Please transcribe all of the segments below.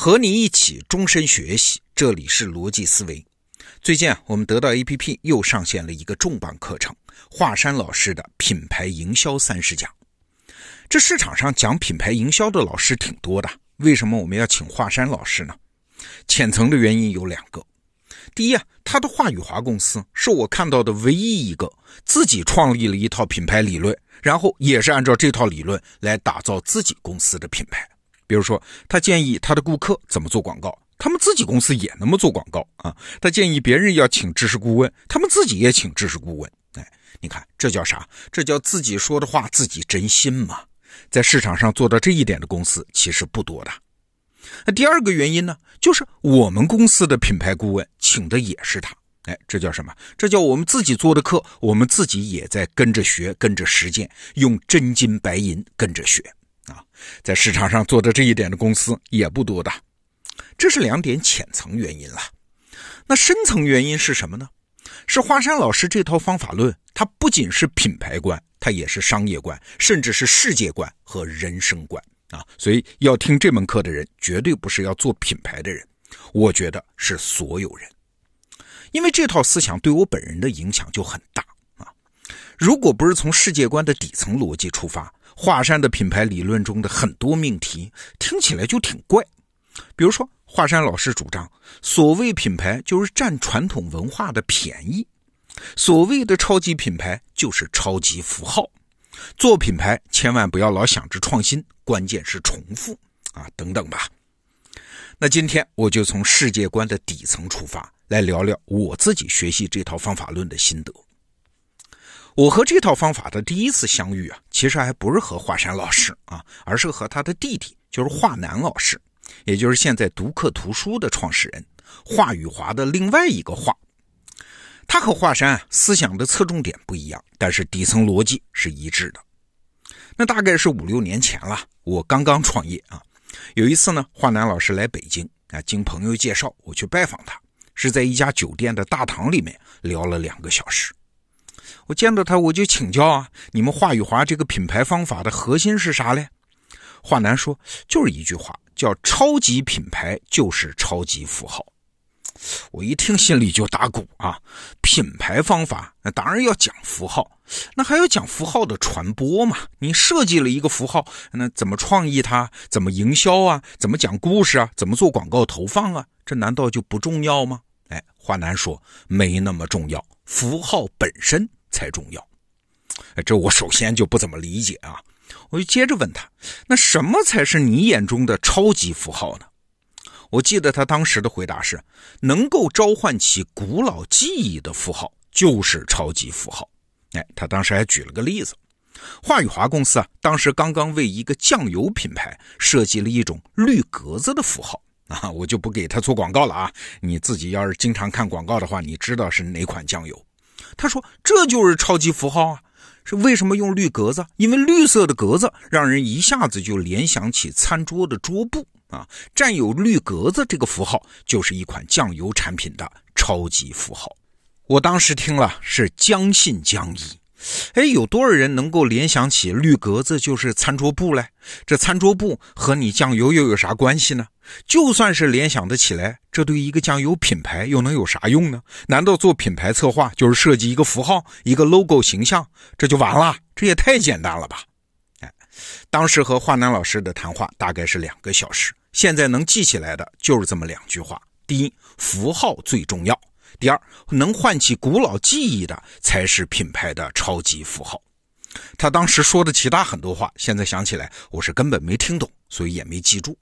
和你一起终身学习，这里是逻辑思维。最近啊，我们得到 APP 又上线了一个重磅课程——华山老师的品牌营销三十讲。这市场上讲品牌营销的老师挺多的，为什么我们要请华山老师呢？浅层的原因有两个。第一啊，他的华宇华公司是我看到的唯一一个自己创立了一套品牌理论，然后也是按照这套理论来打造自己公司的品牌。比如说，他建议他的顾客怎么做广告，他们自己公司也那么做广告啊。他建议别人要请知识顾问，他们自己也请知识顾问。哎，你看这叫啥？这叫自己说的话自己真心嘛。在市场上做到这一点的公司其实不多的。那第二个原因呢，就是我们公司的品牌顾问请的也是他。哎，这叫什么？这叫我们自己做的课，我们自己也在跟着学，跟着实践，用真金白银跟着学。在市场上做的这一点的公司也不多的，这是两点浅层原因了。那深层原因是什么呢？是华山老师这套方法论，它不仅是品牌观，它也是商业观，甚至是世界观和人生观啊。所以要听这门课的人，绝对不是要做品牌的人，我觉得是所有人，因为这套思想对我本人的影响就很大啊。如果不是从世界观的底层逻辑出发，华山的品牌理论中的很多命题听起来就挺怪，比如说华山老师主张，所谓品牌就是占传统文化的便宜，所谓的超级品牌就是超级符号，做品牌千万不要老想着创新，关键是重复啊等等吧。那今天我就从世界观的底层出发，来聊聊我自己学习这套方法论的心得。我和这套方法的第一次相遇啊，其实还不是和华山老师啊，而是和他的弟弟，就是华南老师，也就是现在读客图书的创始人华宇华的另外一个华。他和华山思想的侧重点不一样，但是底层逻辑是一致的。那大概是五六年前了，我刚刚创业啊，有一次呢，华南老师来北京啊，经朋友介绍，我去拜访他，是在一家酒店的大堂里面聊了两个小时。我见到他，我就请教啊，你们华宇华这个品牌方法的核心是啥嘞？华南说，就是一句话，叫超级品牌就是超级符号。我一听心里就打鼓啊，品牌方法那当然要讲符号，那还要讲符号的传播嘛。你设计了一个符号，那怎么创意它？怎么营销啊？怎么讲故事啊？怎么做广告投放啊？这难道就不重要吗？哎，华南说没那么重要，符号本身。才重要，这我首先就不怎么理解啊！我就接着问他，那什么才是你眼中的超级符号呢？我记得他当时的回答是：能够召唤起古老记忆的符号就是超级符号。哎，他当时还举了个例子，华宇华公司啊，当时刚刚为一个酱油品牌设计了一种绿格子的符号啊，我就不给他做广告了啊！你自己要是经常看广告的话，你知道是哪款酱油。他说：“这就是超级符号啊！是为什么用绿格子？因为绿色的格子让人一下子就联想起餐桌的桌布啊。占有绿格子这个符号，就是一款酱油产品的超级符号。我当时听了是将信将疑。”哎，有多少人能够联想起绿格子就是餐桌布嘞？这餐桌布和你酱油又有啥关系呢？就算是联想得起来，这对一个酱油品牌又能有啥用呢？难道做品牌策划就是设计一个符号、一个 logo 形象，这就完了？这也太简单了吧！哎，当时和华南老师的谈话大概是两个小时，现在能记起来的就是这么两句话：第一，符号最重要。第二，能唤起古老记忆的才是品牌的超级符号。他当时说的其他很多话，现在想起来我是根本没听懂，所以也没记住。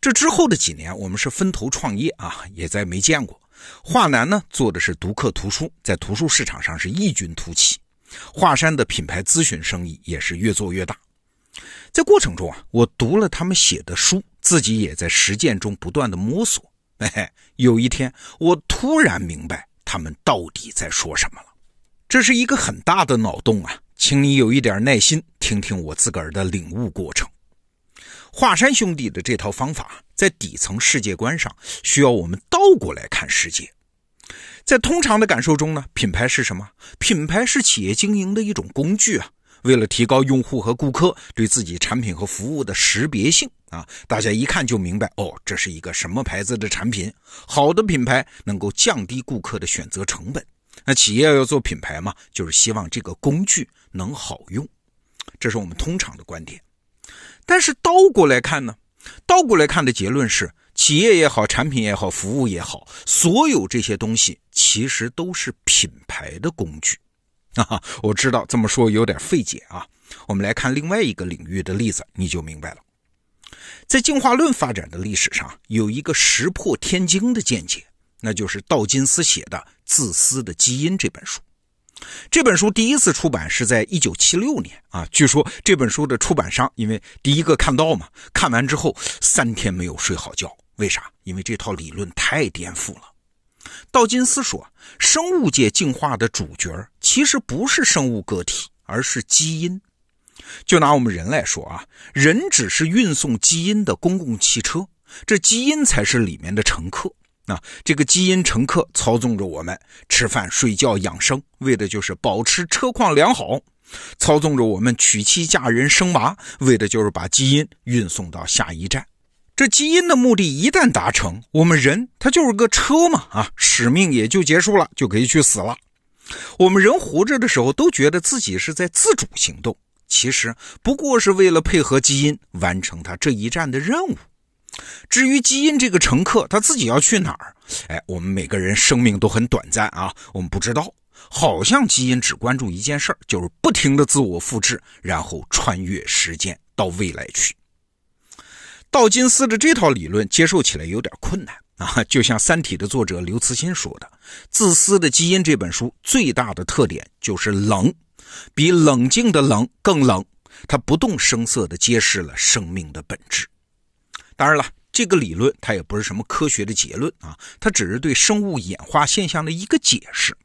这之后的几年，我们是分头创业啊，也再没见过。华南呢做的是读客图书，在图书市场上是异军突起。华山的品牌咨询生意也是越做越大。在过程中啊，我读了他们写的书，自己也在实践中不断的摸索。哎，有一天我突然明白他们到底在说什么了。这是一个很大的脑洞啊，请你有一点耐心，听听我自个儿的领悟过程。华山兄弟的这套方法，在底层世界观上，需要我们倒过来看世界。在通常的感受中呢，品牌是什么？品牌是企业经营的一种工具啊。为了提高用户和顾客对自己产品和服务的识别性啊，大家一看就明白哦，这是一个什么牌子的产品。好的品牌能够降低顾客的选择成本。那企业要做品牌嘛，就是希望这个工具能好用，这是我们通常的观点。但是倒过来看呢，倒过来看的结论是，企业也好，产品也好，服务也好，所有这些东西其实都是品牌的工具。啊，我知道这么说有点费解啊。我们来看另外一个领域的例子，你就明白了。在进化论发展的历史上，有一个石破天惊的见解。那就是道金斯写的《自私的基因》这本书。这本书第一次出版是在一九七六年啊。据说这本书的出版商因为第一个看到嘛，看完之后三天没有睡好觉。为啥？因为这套理论太颠覆了。道金斯说，生物界进化的主角其实不是生物个体，而是基因。就拿我们人来说啊，人只是运送基因的公共汽车，这基因才是里面的乘客。啊，这个基因乘客操纵着我们吃饭、睡觉、养生，为的就是保持车况良好；操纵着我们娶妻嫁人、生娃，为的就是把基因运送到下一站。这基因的目的一旦达成，我们人他就是个车嘛，啊，使命也就结束了，就可以去死了。我们人活着的时候都觉得自己是在自主行动，其实不过是为了配合基因完成他这一站的任务。至于基因这个乘客，他自己要去哪儿？哎，我们每个人生命都很短暂啊，我们不知道。好像基因只关注一件事儿，就是不停的自我复制，然后穿越时间到未来去。道金斯的这套理论接受起来有点困难啊，就像《三体》的作者刘慈欣说的，《自私的基因》这本书最大的特点就是冷，比冷静的冷更冷，它不动声色地揭示了生命的本质。当然了，这个理论它也不是什么科学的结论啊，它只是对生物演化现象的一个解释。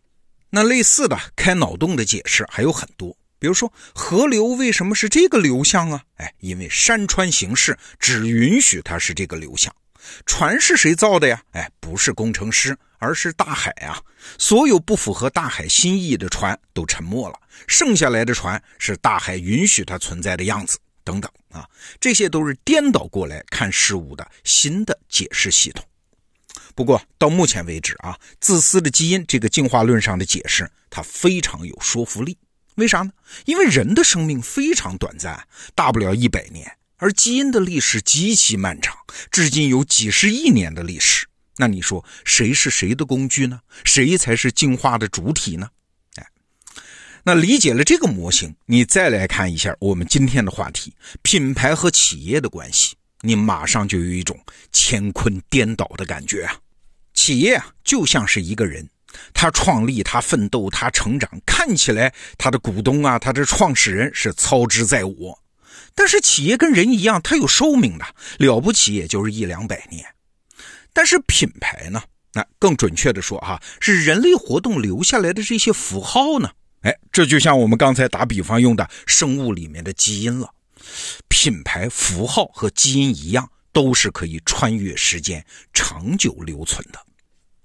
那类似的开脑洞的解释还有很多，比如说河流为什么是这个流向啊？哎，因为山川形势只允许它是这个流向。船是谁造的呀？哎，不是工程师，而是大海啊。所有不符合大海心意的船都沉没了，剩下来的船是大海允许它存在的样子。等等啊，这些都是颠倒过来看事物的新的解释系统。不过到目前为止啊，自私的基因这个进化论上的解释，它非常有说服力。为啥呢？因为人的生命非常短暂，大不了一百年，而基因的历史极其漫长，至今有几十亿年的历史。那你说谁是谁的工具呢？谁才是进化的主体呢？哎那理解了这个模型，你再来看一下我们今天的话题：品牌和企业的关系，你马上就有一种乾坤颠倒的感觉啊！企业啊，就像是一个人，他创立、他奋斗、他成长，看起来他的股东啊，他的创始人是操之在我，但是企业跟人一样，它有寿命的，了不起也就是一两百年。但是品牌呢？那更准确的说哈，是人类活动留下来的这些符号呢？哎，这就像我们刚才打比方用的生物里面的基因了。品牌符号和基因一样，都是可以穿越时间、长久留存的。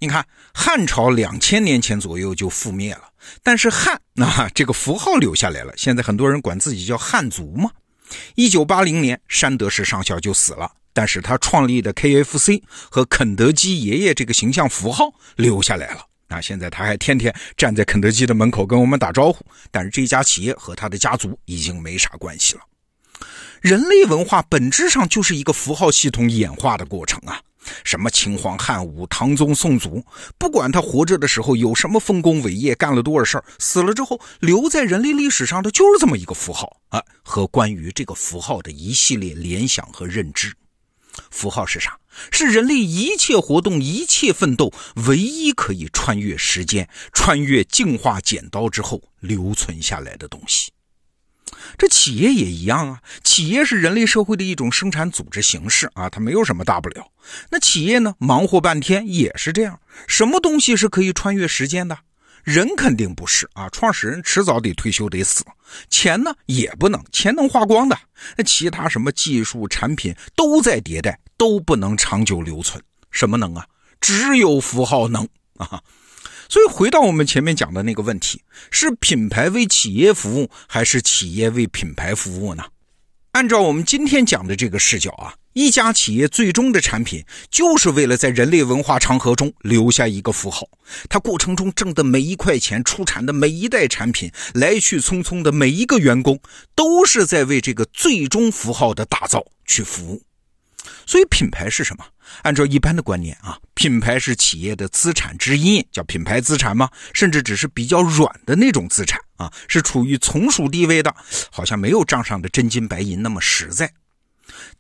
你看，汉朝两千年前左右就覆灭了，但是汉那这个符号留下来了。现在很多人管自己叫汉族嘛。一九八零年，山德士上校就死了，但是他创立的 KFC 和肯德基爷爷这个形象符号留下来了。那现在他还天天站在肯德基的门口跟我们打招呼，但是这家企业和他的家族已经没啥关系了。人类文化本质上就是一个符号系统演化的过程啊，什么秦皇汉武、唐宗宋祖，不管他活着的时候有什么丰功伟业，干了多少事儿，死了之后留在人类历史上的就是这么一个符号啊，和关于这个符号的一系列联想和认知。符号是啥？是人类一切活动、一切奋斗唯一可以穿越时间、穿越进化剪刀之后留存下来的东西。这企业也一样啊，企业是人类社会的一种生产组织形式啊，它没有什么大不了。那企业呢，忙活半天也是这样。什么东西是可以穿越时间的？人肯定不是啊，创始人迟早得退休得死。钱呢也不能，钱能花光的。那其他什么技术产品都在迭代，都不能长久留存。什么能啊？只有符号能啊！所以回到我们前面讲的那个问题，是品牌为企业服务，还是企业为品牌服务呢？按照我们今天讲的这个视角啊，一家企业最终的产品就是为了在人类文化长河中留下一个符号。它过程中挣的每一块钱，出产的每一代产品，来去匆匆的每一个员工，都是在为这个最终符号的打造去服务。所以，品牌是什么？按照一般的观念啊，品牌是企业的资产之一，叫品牌资产吗？甚至只是比较软的那种资产。啊，是处于从属地位的，好像没有账上的真金白银那么实在。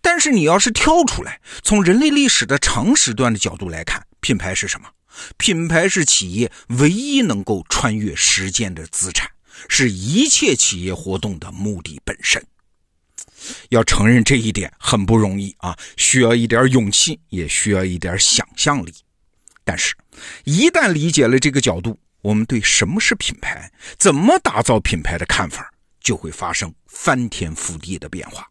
但是你要是跳出来，从人类历史的长时段的角度来看，品牌是什么？品牌是企业唯一能够穿越时间的资产，是一切企业活动的目的本身。要承认这一点很不容易啊，需要一点勇气，也需要一点想象力。但是，一旦理解了这个角度，我们对什么是品牌、怎么打造品牌的看法，就会发生翻天覆地的变化。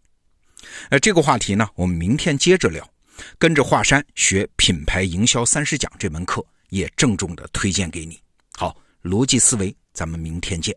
呃，这个话题呢，我们明天接着聊。跟着华山学品牌营销三十讲这门课，也郑重的推荐给你。好，逻辑思维，咱们明天见。